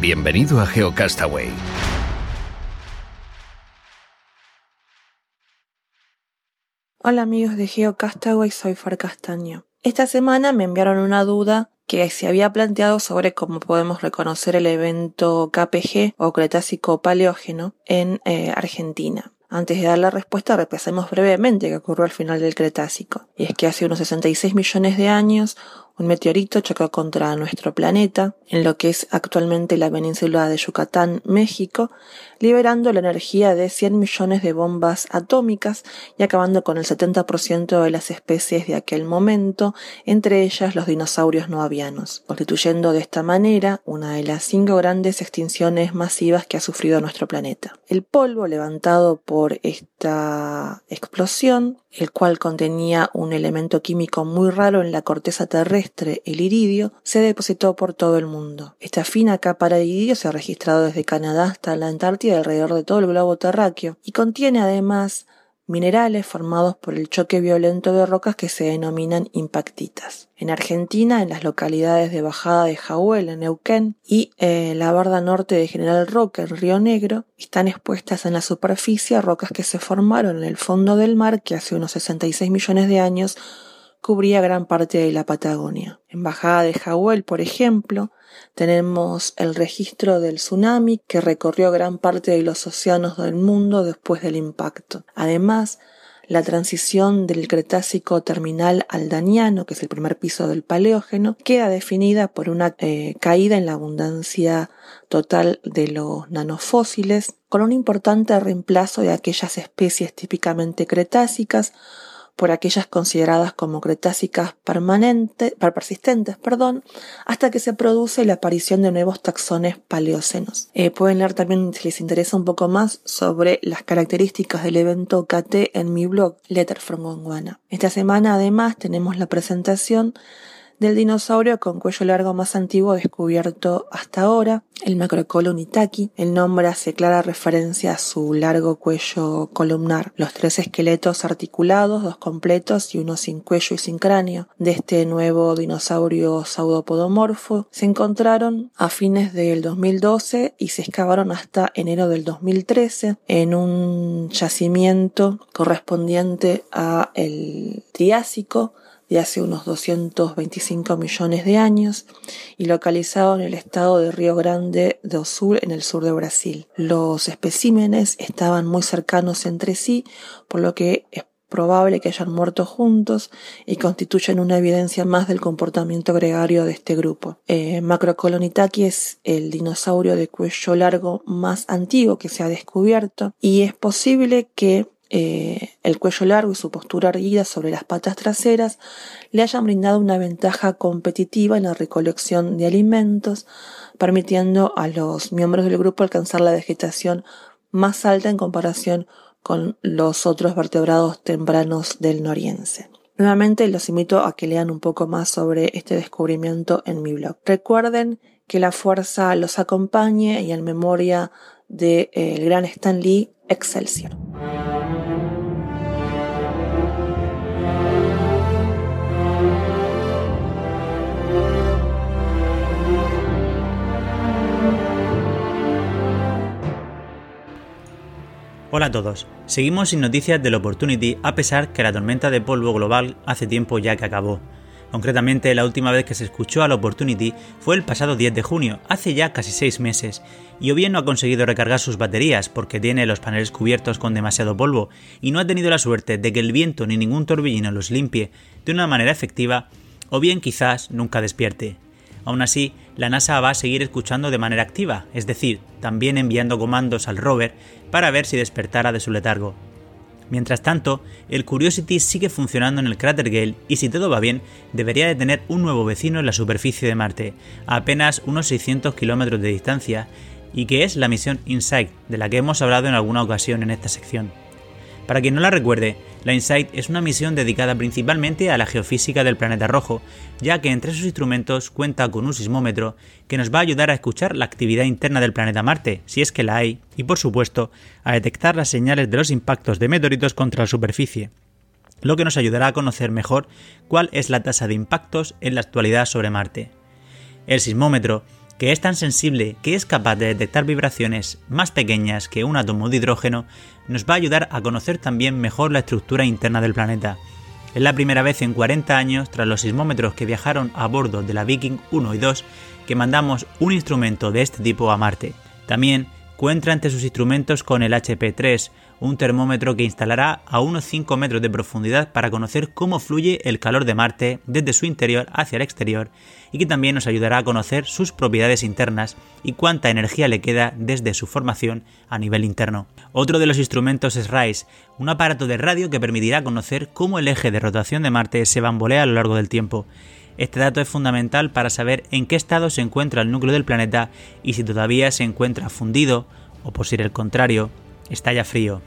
Bienvenido a GeoCastaway. Hola amigos de GeoCastaway, soy Far Castaño. Esta semana me enviaron una duda que se había planteado sobre cómo podemos reconocer el evento KPG o Cretácico Paleógeno en eh, Argentina. Antes de dar la respuesta, repasemos brevemente qué ocurrió al final del Cretácico. Y es que hace unos 66 millones de años, un meteorito chocó contra nuestro planeta, en lo que es actualmente la península de Yucatán, México, liberando la energía de 100 millones de bombas atómicas y acabando con el 70% de las especies de aquel momento, entre ellas los dinosaurios no avianos, constituyendo de esta manera una de las cinco grandes extinciones masivas que ha sufrido nuestro planeta. El polvo levantado por esta explosión el cual contenía un elemento químico muy raro en la corteza terrestre, el iridio, se depositó por todo el mundo. Esta fina capa de iridio se ha registrado desde Canadá hasta la Antártida alrededor de todo el globo terráqueo y contiene además minerales formados por el choque violento de rocas que se denominan impactitas. En Argentina, en las localidades de Bajada de Jahuel, en Neuquén, y eh, la barda norte de General Roca, en Río Negro, están expuestas en la superficie rocas que se formaron en el fondo del mar que hace unos 66 millones de años cubría gran parte de la Patagonia. En Bajada de Jahuel, por ejemplo, tenemos el registro del tsunami que recorrió gran parte de los océanos del mundo después del impacto. Además, la transición del Cretácico terminal al Daniano, que es el primer piso del Paleógeno, queda definida por una eh, caída en la abundancia total de los nanofósiles, con un importante reemplazo de aquellas especies típicamente cretácicas por aquellas consideradas como cretácicas permanentes, persistentes, perdón, hasta que se produce la aparición de nuevos taxones paleocenos. Eh, pueden leer también, si les interesa un poco más, sobre las características del evento KT en mi blog Letter from Gondwana. Esta semana además tenemos la presentación del dinosaurio con cuello largo más antiguo descubierto hasta ahora, el Macrocolon itaki. El nombre hace clara referencia a su largo cuello columnar. Los tres esqueletos articulados, dos completos y uno sin cuello y sin cráneo, de este nuevo dinosaurio saudopodomorfo, se encontraron a fines del 2012 y se excavaron hasta enero del 2013 en un yacimiento correspondiente a el Triásico de hace unos 225 millones de años y localizado en el estado de Río Grande do Sul en el sur de Brasil. Los especímenes estaban muy cercanos entre sí, por lo que es probable que hayan muerto juntos y constituyen una evidencia más del comportamiento gregario de este grupo. Eh, Macrocolonitaki es el dinosaurio de cuello largo más antiguo que se ha descubierto y es posible que eh, el cuello largo y su postura erguida sobre las patas traseras le hayan brindado una ventaja competitiva en la recolección de alimentos, permitiendo a los miembros del grupo alcanzar la vegetación más alta en comparación con los otros vertebrados tempranos del noriense. Nuevamente los invito a que lean un poco más sobre este descubrimiento en mi blog. Recuerden que la fuerza los acompañe y en memoria del de, eh, gran Stan Lee, Excelsior. Hola a todos. Seguimos sin noticias del Opportunity a pesar que la tormenta de polvo global hace tiempo ya que acabó. Concretamente, la última vez que se escuchó al Opportunity fue el pasado 10 de junio, hace ya casi 6 meses, y o bien no ha conseguido recargar sus baterías porque tiene los paneles cubiertos con demasiado polvo y no ha tenido la suerte de que el viento ni ningún torbellino los limpie de una manera efectiva, o bien quizás nunca despierte. Aún así, la NASA va a seguir escuchando de manera activa, es decir, también enviando comandos al rover para ver si despertara de su letargo. Mientras tanto, el Curiosity sigue funcionando en el cráter Gale y si todo va bien, debería de tener un nuevo vecino en la superficie de Marte, a apenas unos 600 kilómetros de distancia, y que es la misión InSight, de la que hemos hablado en alguna ocasión en esta sección. Para quien no la recuerde, la InSight es una misión dedicada principalmente a la geofísica del planeta rojo, ya que entre sus instrumentos cuenta con un sismómetro que nos va a ayudar a escuchar la actividad interna del planeta Marte, si es que la hay, y por supuesto, a detectar las señales de los impactos de meteoritos contra la superficie, lo que nos ayudará a conocer mejor cuál es la tasa de impactos en la actualidad sobre Marte. El sismómetro que es tan sensible que es capaz de detectar vibraciones más pequeñas que un átomo de hidrógeno, nos va a ayudar a conocer también mejor la estructura interna del planeta. Es la primera vez en 40 años, tras los sismómetros que viajaron a bordo de la Viking 1 y 2, que mandamos un instrumento de este tipo a Marte. También cuenta entre sus instrumentos con el HP3, un termómetro que instalará a unos 5 metros de profundidad para conocer cómo fluye el calor de Marte desde su interior hacia el exterior y que también nos ayudará a conocer sus propiedades internas y cuánta energía le queda desde su formación a nivel interno. Otro de los instrumentos es RISE, un aparato de radio que permitirá conocer cómo el eje de rotación de Marte se bambolea a lo largo del tiempo. Este dato es fundamental para saber en qué estado se encuentra el núcleo del planeta y si todavía se encuentra fundido o por ser el contrario, está ya frío.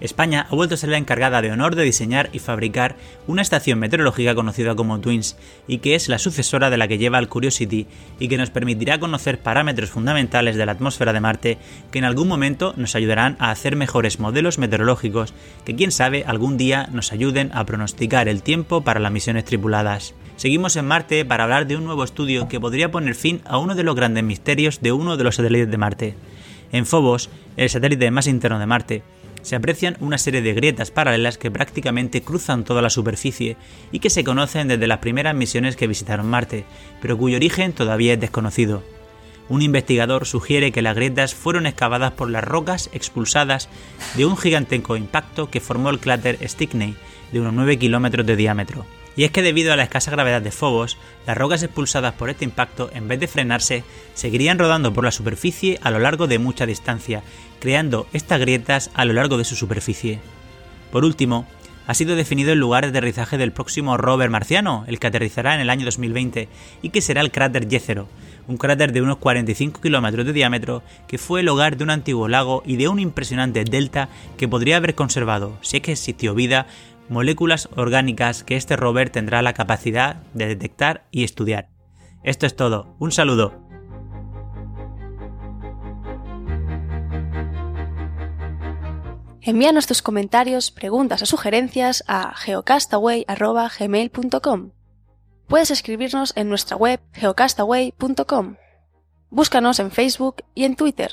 España ha vuelto a ser la encargada de honor de diseñar y fabricar una estación meteorológica conocida como TWINS y que es la sucesora de la que lleva el Curiosity y que nos permitirá conocer parámetros fundamentales de la atmósfera de Marte que en algún momento nos ayudarán a hacer mejores modelos meteorológicos que quién sabe algún día nos ayuden a pronosticar el tiempo para las misiones tripuladas. Seguimos en Marte para hablar de un nuevo estudio que podría poner fin a uno de los grandes misterios de uno de los satélites de Marte. En Phobos, el satélite más interno de Marte, se aprecian una serie de grietas paralelas que prácticamente cruzan toda la superficie y que se conocen desde las primeras misiones que visitaron Marte, pero cuyo origen todavía es desconocido. Un investigador sugiere que las grietas fueron excavadas por las rocas expulsadas de un gigantesco impacto que formó el cráter Stickney, de unos 9 kilómetros de diámetro. Y es que debido a la escasa gravedad de Phobos, las rocas expulsadas por este impacto, en vez de frenarse, seguirían rodando por la superficie a lo largo de mucha distancia, creando estas grietas a lo largo de su superficie. Por último, ha sido definido el lugar de aterrizaje del próximo rover marciano, el que aterrizará en el año 2020, y que será el cráter Jezero, un cráter de unos 45 kilómetros de diámetro que fue el hogar de un antiguo lago y de un impresionante delta que podría haber conservado, si es que existió vida, moléculas orgánicas que este rover tendrá la capacidad de detectar y estudiar. Esto es todo, un saludo. Envíanos tus comentarios, preguntas o sugerencias a geocastaway.gmail.com. Puedes escribirnos en nuestra web geocastaway.com. Búscanos en Facebook y en Twitter.